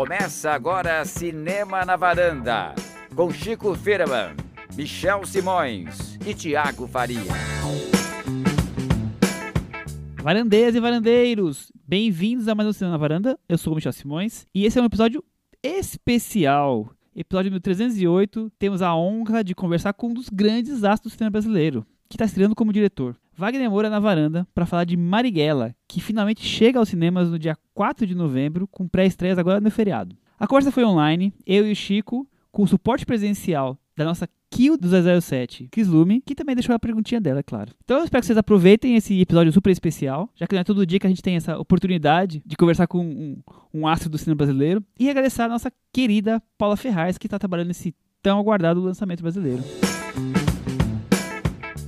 Começa agora Cinema na Varanda, com Chico Firman, Michel Simões e Tiago Faria. Varandeiras e varandeiros, bem-vindos a mais um Cinema na Varanda. Eu sou o Michel Simões e esse é um episódio especial. Episódio número 308, temos a honra de conversar com um dos grandes astros do cinema brasileiro, que está estreando como diretor. Wagner Moura na varanda para falar de Marighella, que finalmente chega aos cinemas no dia 4 de novembro, com pré-estreias agora no feriado. A conversa foi online, eu e o Chico, com o suporte presencial da nossa Kill do 007, Chris Lume, que também deixou a perguntinha dela, é claro. Então eu espero que vocês aproveitem esse episódio super especial, já que não é todo dia que a gente tem essa oportunidade de conversar com um, um astro do cinema brasileiro, e agradecer a nossa querida Paula Ferraz, que está trabalhando nesse tão aguardado lançamento brasileiro.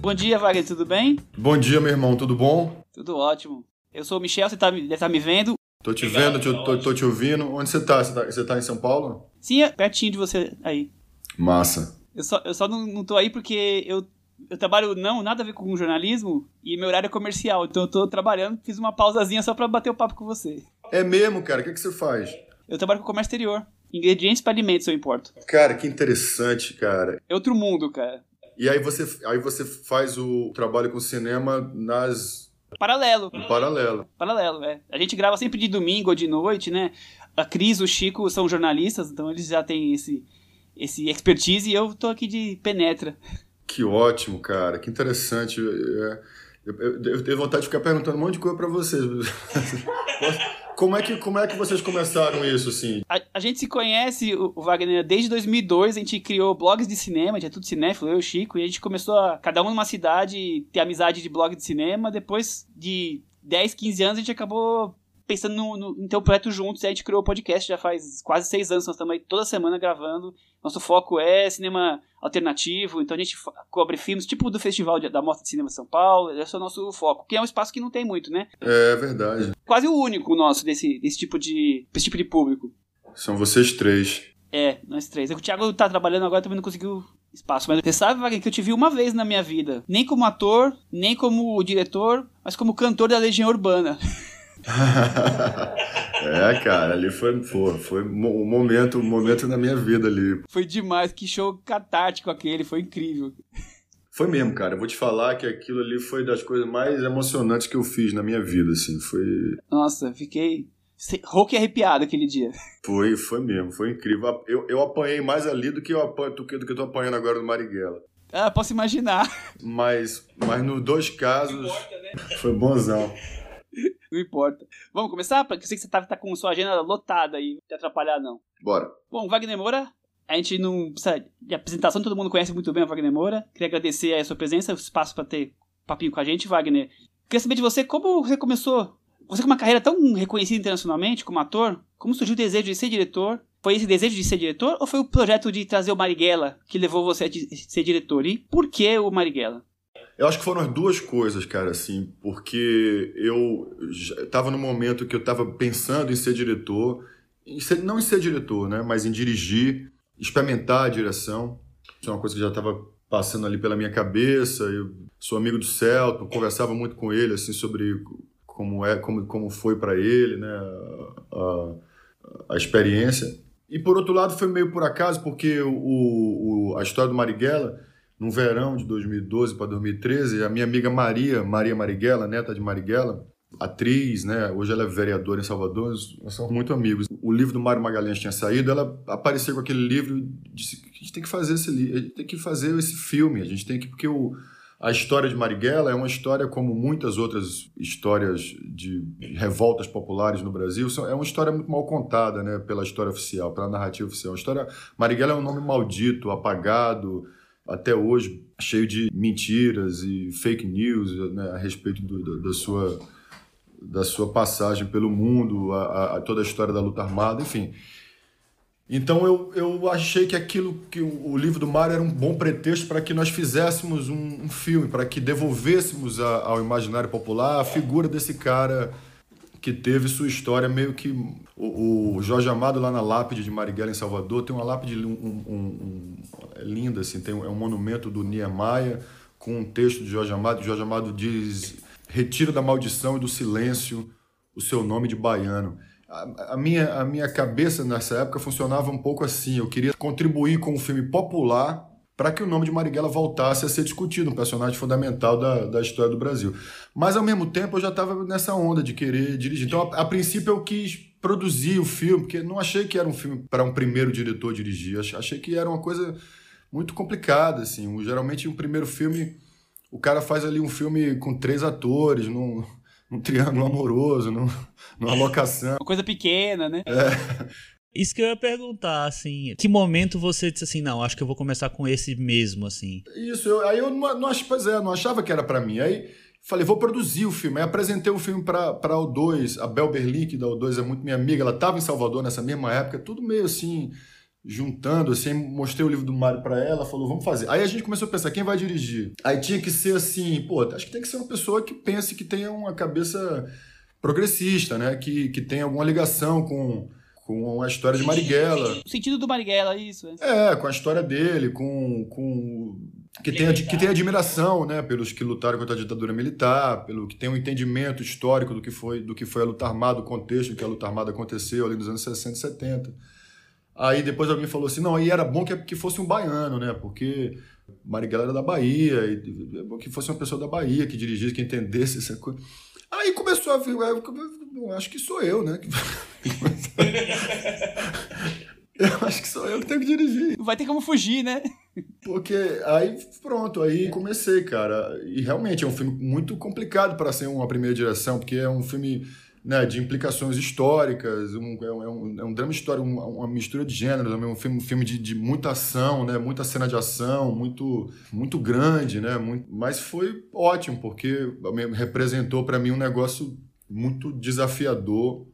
Bom dia, Wagner, tudo bem? Bom dia, meu irmão, tudo bom? Tudo ótimo. Eu sou o Michel, você tá, deve estar tá me vendo. Tô te vendo, tô, tô, tô, te ouvindo. Onde você tá? Você, tá? você tá em São Paulo? Sim, é pertinho de você aí. Massa. Eu só, eu só não, não tô aí porque eu, eu trabalho não, nada a ver com jornalismo e meu horário é comercial. Então eu tô trabalhando, fiz uma pausazinha só pra bater o papo com você. É mesmo, cara? O que, que você faz? Eu trabalho com comércio exterior. Ingredientes para alimentos eu importo. Cara, que interessante, cara. É outro mundo, cara. E aí você, aí você faz o trabalho com cinema nas. Paralelo. Em paralelo. Paralelo, é. A gente grava sempre de domingo ou de noite, né? A Cris, o Chico são jornalistas, então eles já têm esse, esse expertise e eu tô aqui de penetra. Que ótimo, cara. Que interessante. É, eu, eu, eu tenho vontade de ficar perguntando um monte de coisa para vocês. Como é que, como é que vocês começaram isso, assim? A, a gente se conhece, o, Wagner, desde 2002, a gente criou blogs de cinema, a é tudo cinéfilo, eu e o Chico, e a gente começou a, cada um numa cidade, ter amizade de blog de cinema, depois de 10, 15 anos a gente acabou pensando no, no, ter um projeto juntos, e a gente criou o podcast já faz quase seis anos, nós estamos aí toda semana gravando. Nosso foco é cinema alternativo, então a gente cobre filmes tipo do Festival da Mostra de Cinema de São Paulo, esse é o nosso foco, que é um espaço que não tem muito, né? É verdade. Quase o único nosso desse, desse tipo de desse tipo de público. São vocês três. É, nós três. O Thiago tá trabalhando agora, também não conseguiu espaço. Mas você sabe, Wagner, que eu te vi uma vez na minha vida. Nem como ator, nem como diretor, mas como cantor da Legião Urbana. é, cara, ali foi, foi, foi um momento, um momento na minha vida ali. Foi demais, que show catártico aquele, foi incrível. Foi mesmo, cara. Eu vou te falar que aquilo ali foi das coisas mais emocionantes que eu fiz na minha vida, assim. Foi. Nossa, fiquei rouco e arrepiado aquele dia. Foi, foi mesmo, foi incrível. Eu, eu apanhei mais ali do que eu apanho, do que, do que eu tô apanhando agora no Marighella. Ah, posso imaginar. Mas, mas nos dois casos, importa, né? foi bonzão. Não importa. Vamos começar? Porque eu sei que você tá, tá com sua agenda lotada aí, não te atrapalhar não. Bora. Bom, Wagner Moura, a gente não precisa de apresentação, todo mundo conhece muito bem o Wagner Moura. Queria agradecer a sua presença, o espaço para ter papinho com a gente, Wagner. Queria saber de você como você começou. Você com uma carreira tão reconhecida internacionalmente como ator, como surgiu o desejo de ser diretor? Foi esse desejo de ser diretor ou foi o projeto de trazer o Marighella que levou você a ser diretor? E por que o Marighella? Eu acho que foram as duas coisas, cara, assim, porque eu estava no momento que eu estava pensando em ser diretor, em ser, não em ser diretor, né, mas em dirigir, experimentar a direção. Isso é uma coisa que já estava passando ali pela minha cabeça. Eu sou amigo do Celton, conversava muito com ele assim sobre como é, como, como foi para ele, né, a, a, experiência. E por outro lado foi meio por acaso, porque o, o a história do Marighella no verão de 2012 para 2013, a minha amiga Maria, Maria Marighella, neta de Marighella, atriz, né? Hoje ela é vereadora em Salvador, nós somos muito amigos. O livro do Mário Magalhães tinha saído, ela apareceu com aquele livro e disse: a gente tem que fazer esse livro, tem que fazer esse filme, a gente tem que porque o a história de Marighella é uma história como muitas outras histórias de revoltas populares no Brasil, é uma história muito mal contada, né, pela história oficial, pela narrativa oficial. A história Marighella é um nome maldito, apagado, até hoje cheio de mentiras e fake news né, a respeito do, da, sua, da sua passagem pelo mundo, a, a, toda a história da luta armada, enfim. Então eu, eu achei que aquilo que o, o livro do Mar era um bom pretexto para que nós fizéssemos um, um filme, para que devolvêssemos a, ao imaginário popular a figura desse cara que teve sua história meio que. O, o Jorge Amado, lá na lápide de Marighella, em Salvador, tem uma lápide um, um, um, é linda, assim, tem é um monumento do Niemeyer com um texto de Jorge Amado. Jorge Amado diz: Retira da maldição e do silêncio o seu nome de baiano. a, a, minha, a minha cabeça nessa época funcionava um pouco assim. Eu queria contribuir com um filme popular para que o nome de Marighella voltasse a ser discutido, um personagem fundamental da, da história do Brasil. Mas, ao mesmo tempo, eu já estava nessa onda de querer dirigir. Então, a, a, princípio, eu quis produzir o filme, porque não achei que era um filme para um primeiro diretor dirigir. Achei que era uma coisa muito complicada, assim. Geralmente, um primeiro filme, o cara faz ali um filme com três atores, num, num triângulo amoroso, num, numa locação. Uma coisa pequena, né? É. Isso que eu ia perguntar, assim, que momento você disse assim, não, acho que eu vou começar com esse mesmo, assim? Isso, eu, aí eu não, não, pois é, não achava que era para mim. Aí falei, vou produzir o filme. Aí apresentei o filme para a O2, a Bel Berlin, que da O2 é muito minha amiga, ela estava em Salvador nessa mesma época, tudo meio assim, juntando, assim, mostrei o livro do Mário para ela, falou, vamos fazer. Aí a gente começou a pensar, quem vai dirigir? Aí tinha que ser assim, pô, acho que tem que ser uma pessoa que pense que tenha uma cabeça progressista, né, que, que tenha alguma ligação com com a história de Marighella. O sentido do Marighella, isso. É, com a história dele, com, com que tem, que tem admiração, né, pelos que lutaram contra a ditadura militar, pelo que tem um entendimento histórico do que foi do que foi a luta armada, o contexto em que a luta armada aconteceu ali nos anos 60 e 70. Aí depois alguém falou assim, não, aí era bom que, que fosse um baiano, né, porque Marighella era da Bahia, e, é que fosse uma pessoa da Bahia que dirigisse, que entendesse essa coisa. Aí começou a vir, acho que sou eu, né? eu acho que sou eu que tenho que dirigir. Vai ter como fugir, né? Porque aí pronto, aí comecei, cara. E realmente é um filme muito complicado para ser uma primeira direção, porque é um filme né, de implicações históricas, um, é, um, é um drama histórico, uma, uma, mistura de gêneros, um filme, um filme de, de, muita ação, né, muita cena de ação, muito, muito grande, né, muito, mas foi ótimo, porque representou para mim um negócio muito desafiador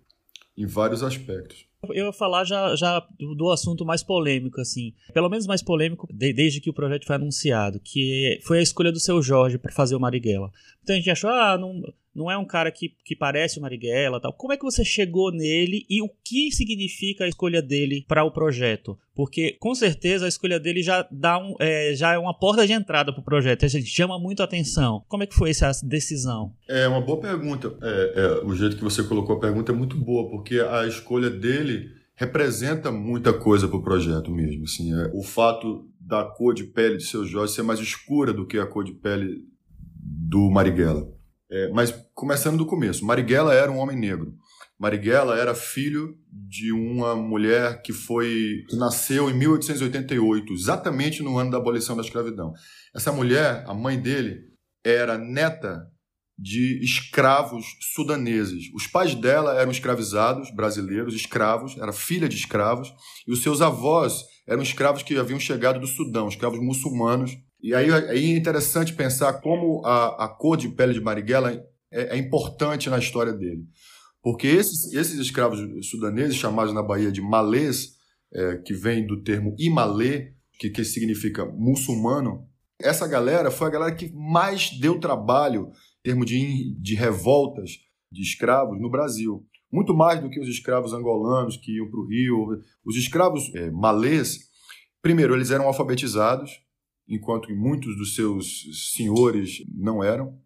em vários aspectos. Eu ia falar já, já do assunto mais polêmico, assim. Pelo menos mais polêmico de, desde que o projeto foi anunciado, que foi a escolha do seu Jorge para fazer o Marighella. Então a gente achou, ah, não, não é um cara que, que parece o Marighella tal. Como é que você chegou nele e o que significa a escolha dele para o projeto? Porque com certeza a escolha dele já dá um, é, já é uma porta de entrada para o projeto. A gente chama muito atenção. Como é que foi essa decisão? É uma boa pergunta. É, é, o jeito que você colocou a pergunta é muito boa, porque a escolha dele representa muita coisa para o projeto mesmo. Assim, é, o fato da cor de pele de seu Jorge ser mais escura do que a cor de pele do Marighella. É, mas começando do começo, Marighella era um homem negro. Marighella era filho de uma mulher que foi que nasceu em 1888, exatamente no ano da abolição da escravidão. Essa mulher, a mãe dele, era neta de escravos sudaneses. Os pais dela eram escravizados, brasileiros, escravos, era filha de escravos, e os seus avós eram escravos que haviam chegado do Sudão, escravos muçulmanos e aí, aí é interessante pensar como a, a cor de pele de Marighella é, é importante na história dele. Porque esses, esses escravos sudaneses, chamados na Bahia de malês, é, que vem do termo imalê, que, que significa muçulmano, essa galera foi a galera que mais deu trabalho em termos de, de revoltas de escravos no Brasil. Muito mais do que os escravos angolanos que iam para o Rio. Os escravos é, malês, primeiro, eles eram alfabetizados, enquanto muitos dos seus senhores não eram.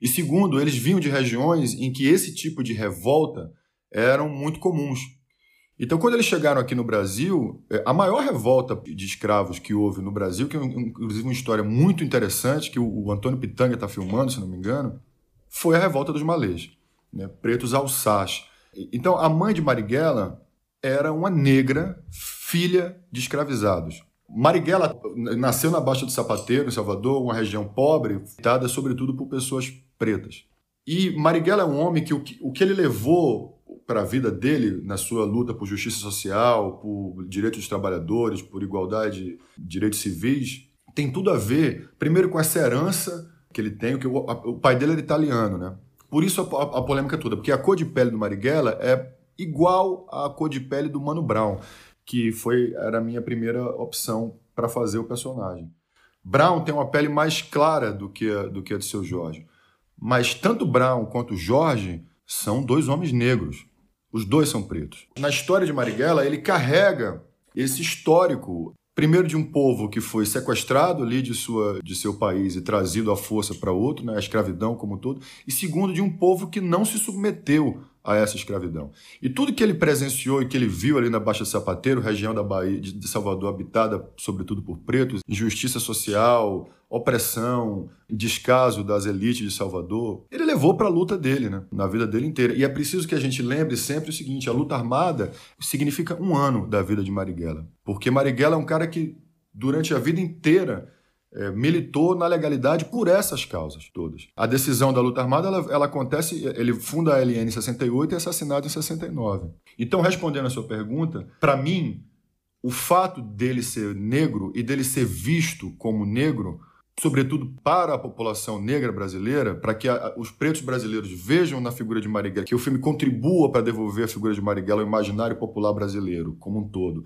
E segundo, eles vinham de regiões em que esse tipo de revolta eram muito comuns. Então, quando eles chegaram aqui no Brasil, é, a maior revolta de escravos que houve no Brasil, que é inclusive uma história muito interessante, que o Antônio Pitanga está filmando, se não me engano, foi a revolta dos malês, né? pretos alçás. Então, a mãe de Marighella era uma negra, filha de escravizados. Marighella nasceu na Baixa do Sapateiro, em Salvador, uma região pobre, dada sobretudo por pessoas pretas. E Marighella é um homem que o que, o que ele levou para a vida dele, na sua luta por justiça social, por direitos dos trabalhadores, por igualdade, direitos civis, tem tudo a ver, primeiro, com essa herança que ele tem, que o, o pai dele era italiano, né? Por isso a, a, a polêmica toda, porque a cor de pele do Marighella é igual à cor de pele do Mano Brown que foi era a minha primeira opção para fazer o personagem. Brown tem uma pele mais clara do que a, do que a de seu Jorge, mas tanto Brown quanto Jorge são dois homens negros. Os dois são pretos. Na história de Marighella, ele carrega esse histórico, primeiro de um povo que foi sequestrado ali de, sua, de seu país e trazido à força para outro, né, a escravidão como um todo, e segundo de um povo que não se submeteu a essa escravidão. E tudo que ele presenciou e que ele viu ali na Baixa Sapateiro, região da Bahia de Salvador habitada sobretudo por pretos, injustiça social, opressão, descaso das elites de Salvador, ele levou para a luta dele, né? na vida dele inteira. E é preciso que a gente lembre sempre o seguinte: a luta armada significa um ano da vida de Marighella. Porque Marighella é um cara que, durante a vida inteira, é, militou na legalidade por essas causas todas. A decisão da luta armada, ela, ela, acontece, ele funda a LN em 68 e é assassinado em 69. Então, respondendo a sua pergunta, para mim, o fato dele ser negro e dele ser visto como negro, sobretudo para a população negra brasileira, para que a, os pretos brasileiros vejam na figura de Marighella, que o filme contribua para devolver a figura de Marighella ao imaginário popular brasileiro como um todo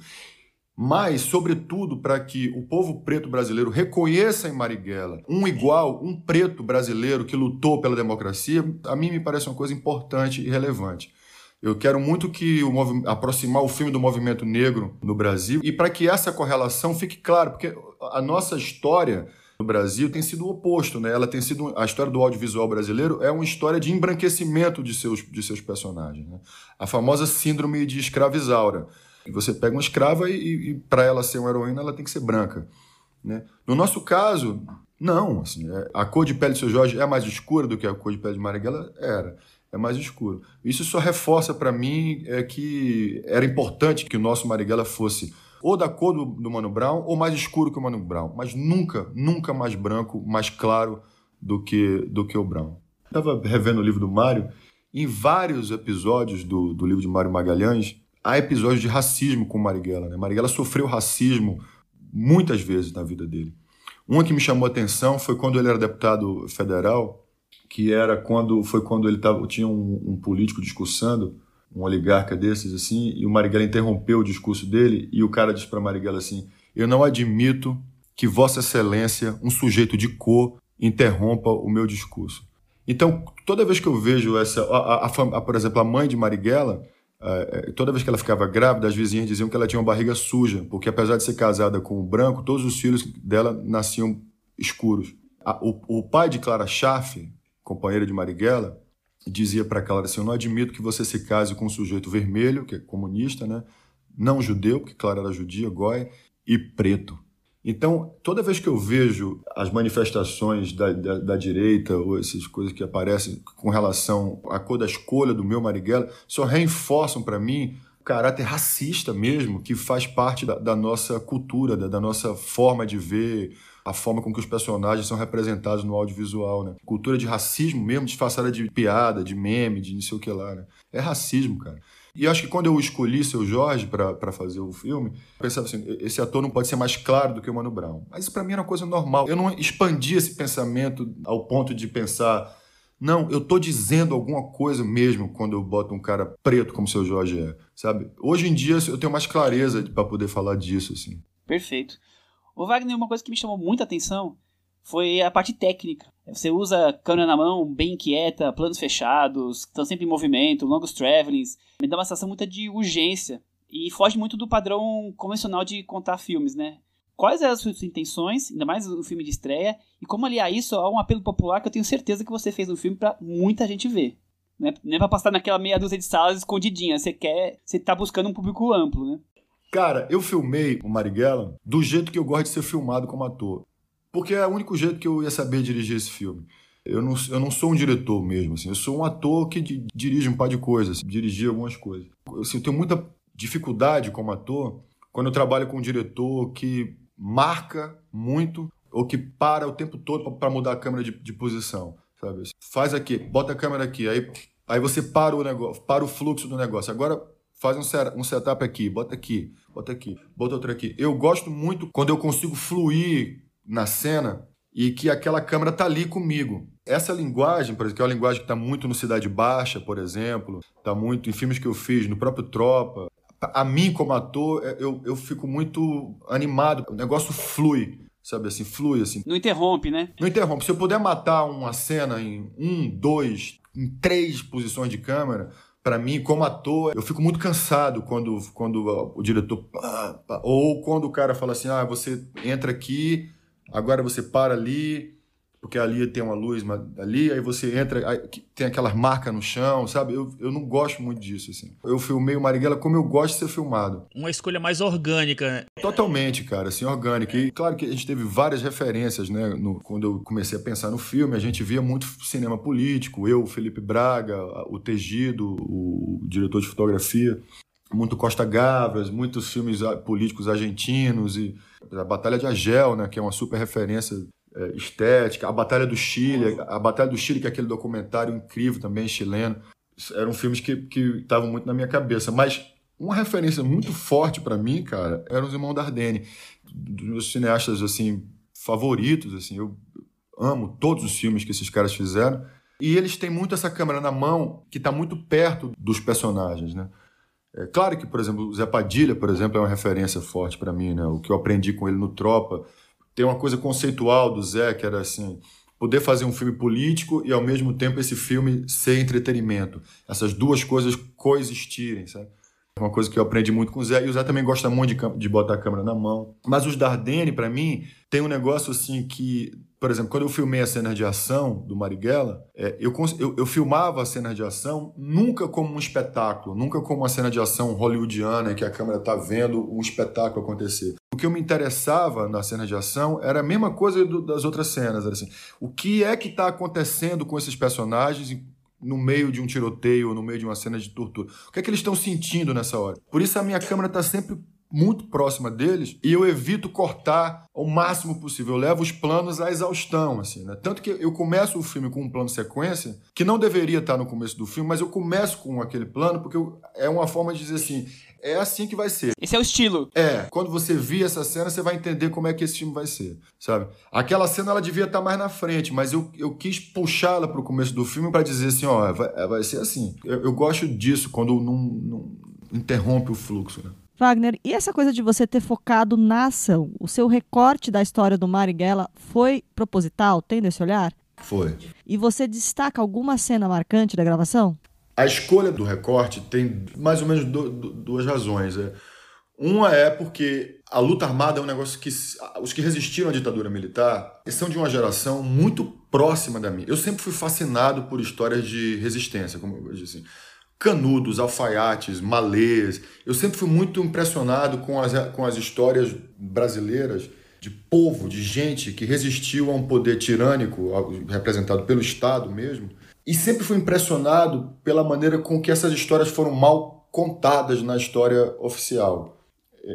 mas, sobretudo, para que o povo preto brasileiro reconheça em Marighella um igual, um preto brasileiro que lutou pela democracia, a mim me parece uma coisa importante e relevante. Eu quero muito que o aproximar o filme do movimento negro no Brasil e para que essa correlação fique clara, porque a nossa história no Brasil tem sido o oposto, né? Ela tem sido a história do audiovisual brasileiro é uma história de embranquecimento de seus, de seus personagens, né? A famosa síndrome de escravizaura você pega uma escrava e, e para ela ser uma heroína, ela tem que ser branca. Né? No nosso caso, não. Assim, é, a cor de pele de seu Jorge é mais escura do que a cor de pele de Marighella? Era. É mais escuro. Isso só reforça para mim é que era importante que o nosso Marighella fosse ou da cor do, do Mano Brown ou mais escuro que o Mano Brown, mas nunca, nunca mais branco, mais claro do que, do que o Brown. Estava revendo o livro do Mário, em vários episódios do, do livro de Mário Magalhães, há episódios de racismo com Marighella. Né? Marighella sofreu racismo muitas vezes na vida dele. Uma que me chamou a atenção foi quando ele era deputado federal, que era quando foi quando ele tava, tinha um, um político discursando, um oligarca desses assim, e o Marighella interrompeu o discurso dele e o cara disse para Marighella assim: "Eu não admito que Vossa Excelência, um sujeito de cor, interrompa o meu discurso". Então, toda vez que eu vejo essa, a, a, a, por exemplo, a mãe de Marighella, toda vez que ela ficava grávida, as vizinhas diziam que ela tinha uma barriga suja, porque apesar de ser casada com o branco, todos os filhos dela nasciam escuros. O, o pai de Clara Schaff, companheira de Marighella, dizia para Clara assim: Eu não admito que você se case com um sujeito vermelho, que é comunista, né? não judeu, porque Clara era judia, goi, e preto. Então, toda vez que eu vejo as manifestações da, da, da, direita ou essas coisas que aparecem com relação à cor da escolha do meu Marighella, só reforçam para mim o caráter racista mesmo, que faz parte da, da nossa cultura, da, nossa forma de ver, a forma com que os personagens são representados no audiovisual, né? Cultura de racismo mesmo, disfarçada de piada, de meme, de não sei o que lá, né? É racismo, cara. E acho que quando eu escolhi seu Jorge para fazer o filme, eu pensava assim: esse ator não pode ser mais claro do que o Mano Brown. Mas isso para mim era uma coisa normal. Eu não expandi esse pensamento ao ponto de pensar. Não, eu tô dizendo alguma coisa mesmo quando eu boto um cara preto como seu Jorge é, sabe? Hoje em dia eu tenho mais clareza para poder falar disso, assim. Perfeito. O Wagner, uma coisa que me chamou muita atenção foi a parte técnica. Você usa câmera na mão, bem quieta, planos fechados, estão sempre em movimento, longos travelings. Me dá uma sensação muito de urgência e foge muito do padrão convencional de contar filmes, né? Quais eram as suas intenções, ainda mais no filme de estreia, e como aliar isso a um apelo popular que eu tenho certeza que você fez no filme para muita gente ver. Né? Não é pra passar naquela meia dúzia de salas escondidinha, você quer, você tá buscando um público amplo, né? Cara, eu filmei o Marighella do jeito que eu gosto de ser filmado como ator. Porque é o único jeito que eu ia saber dirigir esse filme. Eu não, eu não sou um diretor mesmo, assim. Eu sou um ator que di, dirige um par de coisas, dirigir algumas coisas. Assim, eu tenho muita dificuldade como ator quando eu trabalho com um diretor que marca muito ou que para o tempo todo para mudar a câmera de, de posição, sabe? Faz aqui, bota a câmera aqui, aí, aí você para o negócio, para o fluxo do negócio. Agora faz um, um setup aqui, bota aqui, bota aqui, bota outro aqui. Eu gosto muito quando eu consigo fluir na cena e que aquela câmera tá ali comigo. Essa linguagem, por exemplo, que é uma linguagem que está muito no Cidade Baixa, por exemplo, está muito em filmes que eu fiz, no próprio Tropa. A mim, como ator, é, eu, eu fico muito animado. O negócio flui, sabe assim, flui assim. Não interrompe, né? Não interrompe. Se eu puder matar uma cena em um, dois, em três posições de câmera, para mim, como ator, eu fico muito cansado quando, quando o diretor. Ou quando o cara fala assim: ah, você entra aqui, agora você para ali. porque ali tem uma luz ali, aí você entra, aí tem aquelas marcas no chão, sabe? Eu, eu não gosto muito disso, assim. Eu filmei o Marighella como eu gosto de ser filmado. Uma escolha mais orgânica, né? Totalmente, cara, assim, orgânica. E claro que a gente teve várias referências, né? No, quando eu comecei a pensar no filme, a gente via muito cinema político, eu, o Felipe Braga, o Tegido, o diretor de fotografia, muito Costa Gavras, muitos filmes políticos argentinos e a Batalha de Agel, né, que é uma super referência é, estética, a Batalha do Chile, a Batalha do Chile, que é aquele documentário incrível também chileno, eram filmes que estavam muito na minha cabeça. Mas uma referência muito forte para mim, cara, eram os Irmãos Dardenne, dos meus cineastas assim favoritos, assim, eu amo todos os filmes que esses caras fizeram. E eles têm muito essa câmera na mão que está muito perto dos personagens, né? É claro que, por exemplo, o Zé Padilha, por exemplo, é uma referência forte para mim, né? O que eu aprendi com ele no Tropa tem uma coisa conceitual do Zé, que era assim, poder fazer um filme político e ao mesmo tempo esse filme ser entretenimento. Essas duas coisas coexistirem, sabe? É uma coisa que eu aprendi muito com o Zé, e o Zé também gosta muito de, de botar a câmera na mão. Mas os Dardenne, para mim, tem um negócio assim que por exemplo, quando eu filmei a cena de ação do Marighella, é, eu, eu, eu, filmava a cena de ação nunca como um espetáculo, nunca como uma cena de ação hollywoodiana que a câmera está vendo um espetáculo acontecer. O que eu me interessava na cena de ação era a mesma coisa do, das outras cenas. Era assim, o que é que está acontecendo com esses personagens no meio de um tiroteio, no meio de uma cena de tortura? O que é que eles estão sentindo nessa hora? Por isso a minha câmera está sempre muito próxima deles e eu evito cortar o máximo possível. Eu levo os planos à exaustão, assim, né? Tanto que eu começo o filme com um plano sequência que não deveria estar no começo do filme, mas eu começo com aquele plano porque eu, é uma forma de dizer assim, é assim que vai ser. Esse é o estilo. É, quando você vir essa cena, você vai entender como é que esse filme vai ser, sabe? Aquela cena ela devia estar mais na frente, mas eu, eu quis puxá-la para o começo do filme para dizer assim, ó, vai, vai ser assim. Eu, eu gosto disso quando não, não interrompe o fluxo, né? Wagner, e essa coisa de você ter focado na ação? O seu recorte da história do Marighella foi proposital, tendo esse olhar? Foi. E você destaca alguma cena marcante da gravação? A escolha do recorte tem mais ou menos duas razões. É. Uma é porque a luta armada é um negócio que os que resistiram à ditadura militar são de uma geração muito próxima da minha. Eu sempre fui fascinado por histórias de resistência, como eu disse assim. Canudos, alfaiates, malês. Eu sempre fui muito impressionado com as, com as histórias brasileiras de povo, de gente que resistiu a um poder tirânico, representado pelo Estado mesmo. E sempre fui impressionado pela maneira com que essas histórias foram mal contadas na história oficial.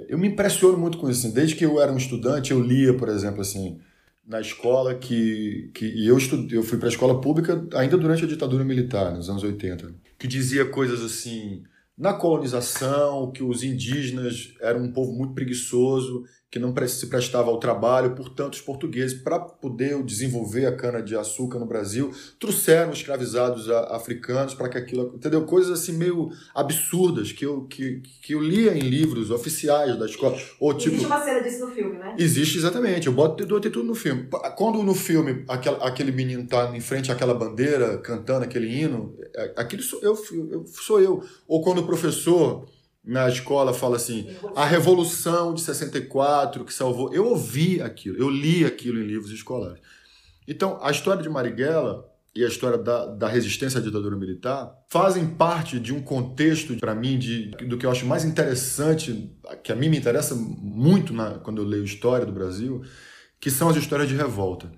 Eu me impressiono muito com isso. Assim. Desde que eu era um estudante, eu lia, por exemplo, assim, na escola que, que e eu estudei, eu fui para a escola pública ainda durante a ditadura militar, nos anos 80, que dizia coisas assim, na colonização, que os indígenas eram um povo muito preguiçoso que não se prestava ao trabalho, portanto, os portugueses, para poder desenvolver a cana-de-açúcar no Brasil, trouxeram escravizados africanos para que aquilo. Entendeu? Coisas assim meio absurdas que eu, que, que eu lia em livros oficiais da escola. Ou, tipo, Existe uma cena disso no filme, né? Existe, exatamente. Eu boto, eu tudo no filme. Quando no filme aquele, aquele menino tá em frente àquela bandeira, cantando aquele hino, é, aquilo sou eu, eu sou eu. Ou quando o professor na escola fala assim, a Revolução de 64 que salvou. Eu ouvi aquilo, eu li aquilo em livros escolares. Então, a história de Marighella e a história da, da resistência à ditadura militar fazem parte de um contexto, para mim, de, do que eu acho mais interessante, que a mim me interessa muito na, quando eu leio história do Brasil, que são as histórias de revolta.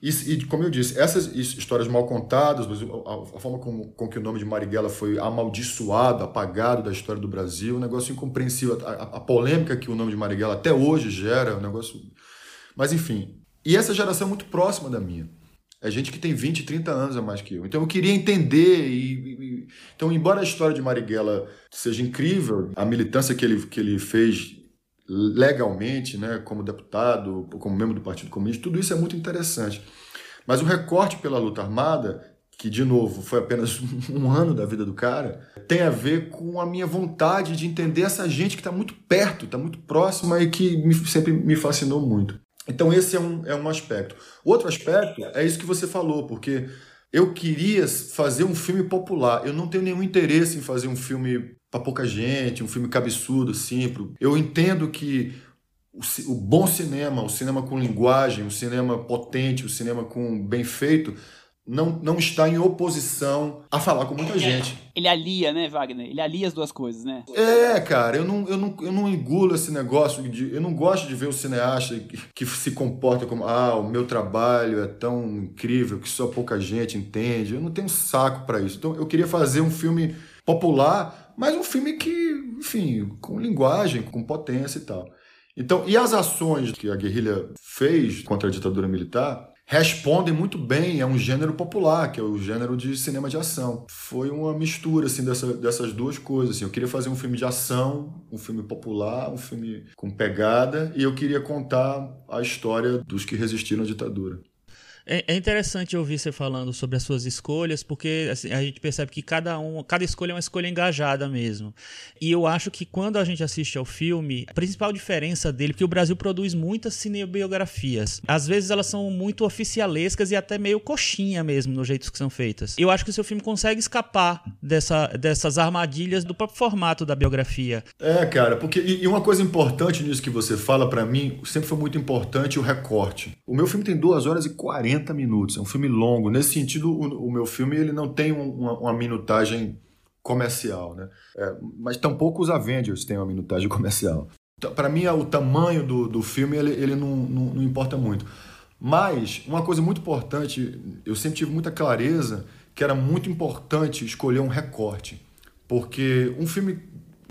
E, e, como eu disse, essas histórias mal contadas, a, a forma com, com, que o nome de Marighella foi amaldiçoado, apagado da história do Brasil, um negócio incompreensível. A, a, polêmica que o nome de Marighella até hoje gera, um negócio. Mas enfim. E essa geração é muito próxima da minha. É gente que tem 20, 30 anos a mais que eu. Então eu queria entender. E, e, então, embora a história de Marighella seja incrível, a militância que ele, que ele fez legalmente, né, como deputado, como membro do Partido Comunista, tudo isso é muito interessante. Mas o recorte pela luta armada, que de novo foi apenas um ano da vida do cara, tem a ver com a minha vontade de entender essa gente que está muito perto, está muito próxima e que me, sempre me fascinou muito. Então esse é um, é um aspecto. Outro aspecto é isso que você falou, porque eu queria fazer um filme popular. Eu não tenho nenhum interesse em fazer um filme para pouca gente, um filme cabeçudo, assim. Eu entendo que o, o bom cinema, o cinema com linguagem, o cinema potente, o cinema com bem feito, não, não está em oposição a falar com muita gente. Ele alia, né, Wagner? Ele alia as duas coisas, né? É, cara, eu não, eu não, eu não engulo esse negócio de. Eu não gosto de ver o cineasta que, que se comporta como, ah, o meu trabalho é tão incrível que só pouca gente entende. Eu não tenho saco para isso. Então eu queria fazer um filme popular, mas um filme que, enfim, com linguagem, com potência e tal. Então, e as ações que a guerrilha fez contra a ditadura militar respondem muito bem a um gênero popular, que é o gênero de cinema de ação. Foi uma mistura assim dessa, dessas duas coisas. Assim. Eu queria fazer um filme de ação, um filme popular, um filme com pegada, e eu queria contar a história dos que resistiram à ditadura. É, é interessante ouvir você falando sobre as suas escolhas, porque assim, a gente percebe que cada um, cada escolha é uma escolha engajada mesmo. E eu acho que quando a gente assiste ao filme, a principal diferença dele é que o Brasil produz muitas cinebiografias. Às vezes elas são muito oficialescas e até meio coxinha mesmo no jeito que são feitas. Eu acho que o seu filme consegue escapar dessa, dessas armadilhas do próprio formato da biografia. É, cara, porque e, uma coisa importante nisso que você fala para mim, sempre foi muito importante o recorte. O meu filme tem 2 horas e 40 40 minutos. É um filme longo. Nesse sentido, o, o meu filme ele não tem uma, uma minutagem comercial, né? É, mas tampouco os Avengers têm uma minutagem comercial. Então, Para mim, o tamanho do, do filme ele, ele não, não, não importa muito. Mas uma coisa muito importante, eu sempre tive muita clareza que era muito importante escolher um recorte. Porque um filme.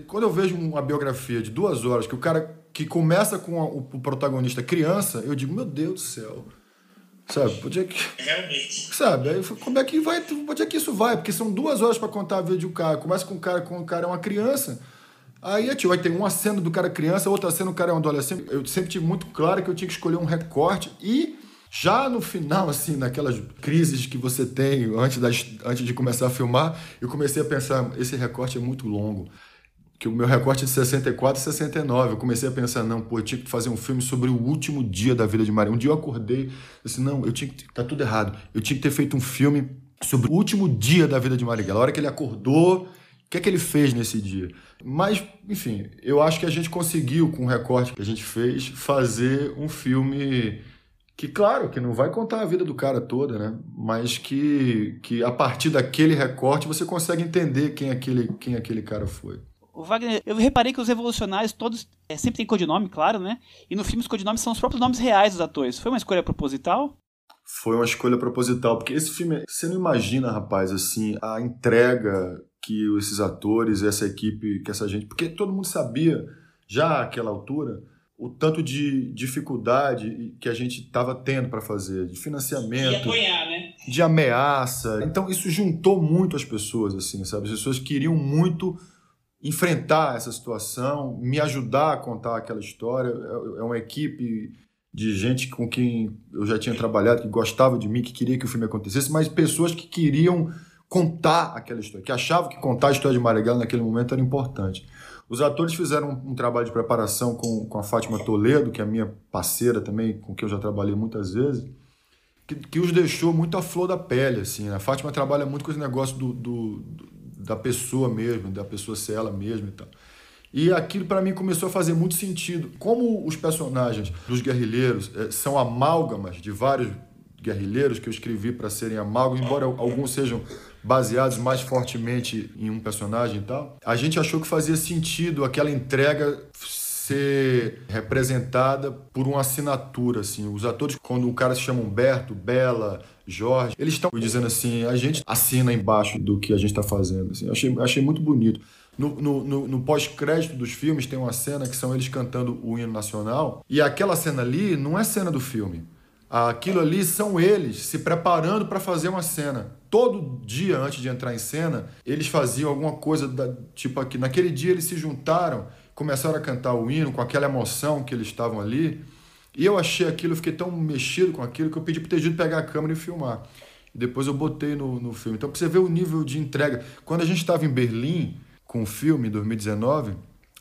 Quando eu vejo uma biografia de duas horas, que o cara que começa com a, o protagonista criança, eu digo, meu Deus do céu, Sabe? É que. Realmente. Sabe? Aí como é que vai. Onde é que isso vai? Porque são duas horas para contar a vida de um cara. Começa com o cara, com o cara é uma criança. Aí tio, vai ter uma cena do cara criança, outra cena do cara é um adolescente. Eu sempre tive muito claro que eu tinha que escolher um recorte e já no final, assim, naquelas crises que você tem antes, das, antes de começar a filmar, eu comecei a pensar, esse recorte é muito longo que o meu recorte é de 64 e 69. Eu comecei a pensar, não, pô, eu tinha que fazer um filme sobre o último dia da vida de Maria. Um dia eu acordei, disse, não, eu tinha que. Tá tudo errado. Eu tinha que ter feito um filme sobre o último dia da vida de Marighella. A hora que ele acordou, o que é que ele fez nesse dia? Mas, enfim, eu acho que a gente conseguiu, com o recorte que a gente fez, fazer um filme que, claro, que não vai contar a vida do cara toda, né? Mas que, que a partir daquele recorte você consegue entender quem aquele, quem aquele cara foi. O Wagner, eu reparei que os revolucionários todos é, sempre tem codinome, claro, né? E no filme os codinomes são os próprios nomes reais dos atores. Foi uma escolha proposital? Foi uma escolha proposital, porque esse filme, você não imagina, rapaz, assim, a entrega que esses atores, essa equipe, que essa gente, porque todo mundo sabia já àquela altura o tanto de dificuldade que a gente estava tendo para fazer, de financiamento, de, apanhar, né? de ameaça. Então isso juntou muito as pessoas, assim, sabe? As pessoas queriam muito enfrentar essa situação, me ajudar a contar aquela história. É, é uma equipe de gente com quem eu já tinha trabalhado, que gostava de mim, que queria que o filme acontecesse, mas pessoas que queriam contar aquela história, que achavam que contar a história de Marighella naquele momento era importante. Os atores fizeram um, trabalho de preparação com, com a Fátima Toledo, que é a minha parceira também, com quem eu já trabalhei muitas vezes, que, que os deixou muito à flor da pele. Assim. A Fátima trabalha muito com esse negócio do, do, da pessoa mesmo, da pessoa ser ela mesma e tal. E aquilo para mim começou a fazer muito sentido. Como os personagens dos guerrilheiros é, são amálgamas de vários guerrilheiros que eu escrevi para serem amálgamas, embora alguns sejam baseados mais fortemente em um personagem e tal, a gente achou que fazia sentido aquela entrega ser representada por uma assinatura, assim. Os atores, quando o cara se chama Humberto, Bela, Jorge, eles estão dizendo assim, a gente assina embaixo do que a gente está fazendo. Assim. Achei, achei muito bonito. No, no, no, no pós-crédito dos filmes tem uma cena que são eles cantando o hino nacional. E aquela cena ali não é cena do filme. Aquilo ali são eles se preparando para fazer uma cena. Todo dia antes de entrar em cena, eles faziam alguma coisa, da, tipo aqui. Naquele dia eles se juntaram, começaram a cantar o hino com aquela emoção que eles estavam ali. E eu achei aquilo, eu fiquei tão mexido com aquilo que eu pedi pro Tegido pegar a câmera e filmar. Depois eu botei no, no filme. Então, pra você ver o nível de entrega. Quando a gente estava em Berlim com o filme, em 2019,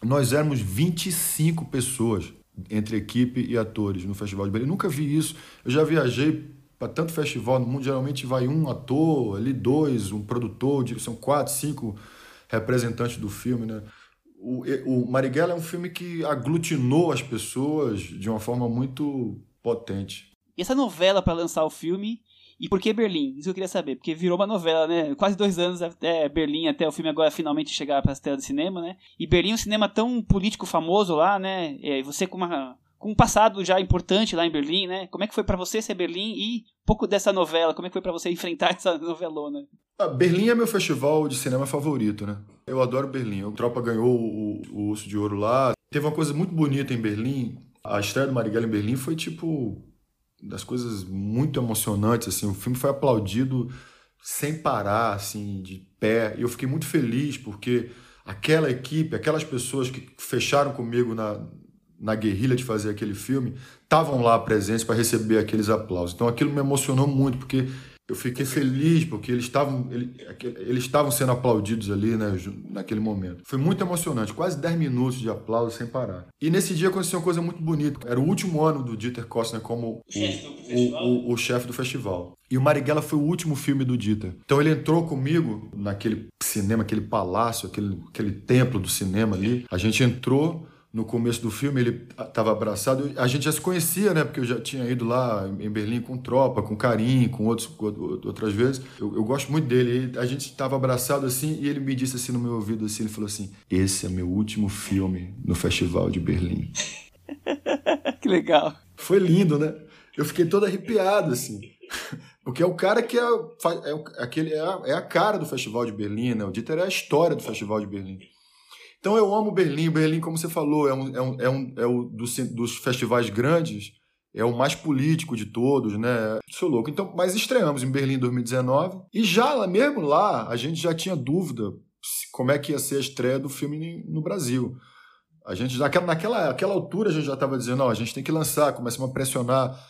nós éramos 25 pessoas, entre equipe e atores, no Festival de Berlim. nunca vi isso. Eu já viajei para tanto festival no mundo, geralmente vai um ator, ali dois, um produtor, são quatro, cinco representantes do filme, né? O, o Marighella é um filme que aglutinou as pessoas de uma forma muito potente. E essa novela para lançar o filme e por que Berlim? Isso eu queria saber, porque virou uma novela, né? Quase dois anos até Berlim, até o filme agora finalmente chegar para as telas de cinema, né? E Berlim é um cinema tão político famoso lá, né? E você com uma com um passado já importante lá em Berlim, né? Como é que foi para você ser Berlim e um pouco dessa novela? Como é que foi para você enfrentar essa novelona? Ah, Berlim é meu festival de cinema favorito, né? Eu adoro Berlim. O Tropa ganhou o, o Urso de Ouro lá. Teve uma coisa muito bonita em Berlim. A estreia do Marighella em Berlim foi tipo das coisas muito emocionantes, assim, o filme foi aplaudido sem parar, assim, de pé, e eu fiquei muito feliz porque aquela equipe, aquelas pessoas que fecharam comigo na, na guerrilha de fazer aquele filme, estavam lá presentes para receber aqueles aplausos. Então aquilo me emocionou muito, porque eu fiquei feliz porque eles estavam eles estavam sendo aplaudidos ali, né, naquele momento. Foi muito emocionante, quase 10 minutos de aplauso sem parar. E nesse dia aconteceu uma coisa muito bonita. Era o último ano do Dieter Kostner como o, o, o, o chefe do festival. E o Marighella foi o último filme do Dieter. Então ele entrou comigo naquele cinema, aquele palácio, aquele, aquele templo do cinema ali. A gente entrou no começo do filme, ele estava abraçado. A gente já se conhecia, né? Porque eu já tinha ido lá em Berlim com tropa, com carinho, com outros, outras vezes. Eu, eu gosto muito dele. E a gente estava abraçado assim e ele me disse assim no meu ouvido assim, ele falou assim: "Esse é meu último filme no Festival de Berlim". que legal. Foi lindo, né? Eu fiquei todo arrepiado assim. Porque é o cara que é, é, aquele, é, a, é a cara do Festival de Berlim, né? O Dieter é a história do Festival de Berlim. Então eu amo Berlim. Berlim, como você falou, é um, é um, é um é dos, dos festivais grandes, é o mais político de todos, né? Sou louco. Então, mas estreamos em Berlim em 2019 e já lá mesmo lá a gente já tinha dúvida como é que ia ser a estreia do filme no Brasil. A gente naquela naquela aquela altura a gente já estava dizendo, não, a gente tem que lançar, começamos a pressionar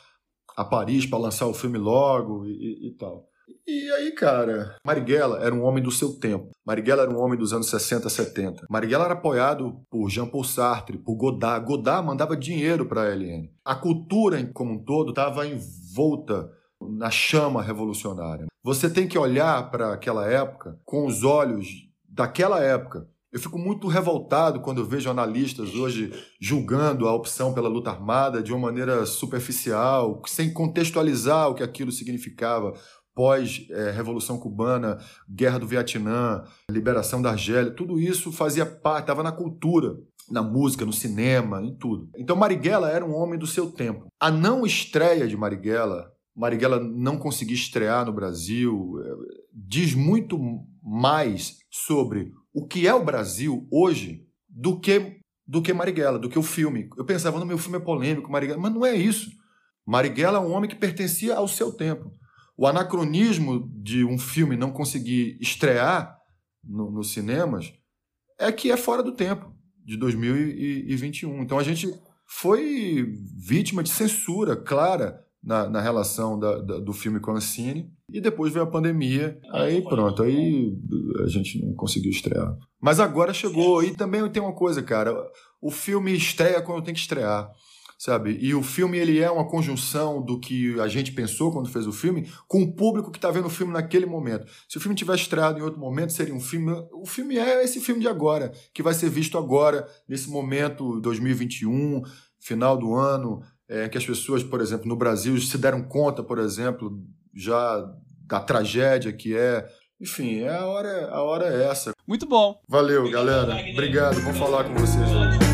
a Paris para lançar o filme logo e, e, e tal. E aí, cara, Marighella era um homem do seu tempo. Marighella era um homem dos anos 60, 70. Marighella era apoiado por Jean-Paul Sartre, por Godard. Godard mandava dinheiro para a LN. A cultura como um todo estava envolta na chama revolucionária. Você tem que olhar para aquela época com os olhos daquela época. Eu fico muito revoltado quando eu vejo analistas hoje julgando a opção pela luta armada de uma maneira superficial, sem contextualizar o que aquilo significava pós-Revolução Cubana, Guerra do Vietnã, liberação da Argélia, tudo isso fazia parte, estava na cultura, na música, no cinema, em tudo. Então Marighella era um homem do seu tempo. A não estreia de Marighella, Marighella não conseguir estrear no Brasil, eh, diz muito mais sobre o que é o Brasil hoje do que do que Marighella, do que o filme. Eu pensava, no meu filme é polêmico, Marighella, mas não é isso. Marighella é um homem que pertencia ao seu tempo. O anacronismo de um filme não conseguir estrear no, nos cinemas é que é fora do tempo, de 2021. Então a gente foi vítima de censura clara na, na relação da, da, do filme com a Cine. E depois veio a pandemia, aí pronto, aí a gente não conseguiu estrear. Mas agora chegou, e também tem uma coisa, cara, o filme estreia quando tem que estrear sabe? E o filme ele é uma conjunção do que a gente pensou quando fez o filme com o público que está vendo o filme naquele momento. Se o filme tivesse estreado em outro momento, seria um filme. O filme é esse filme de agora, que vai ser visto agora, nesse momento 2021, final do ano, é, que as pessoas, por exemplo, no Brasil se deram conta, por exemplo, já da tragédia que é. Enfim, é a hora, a hora é essa. Muito bom. Valeu, galera. Obrigado. Vamos falar com vocês.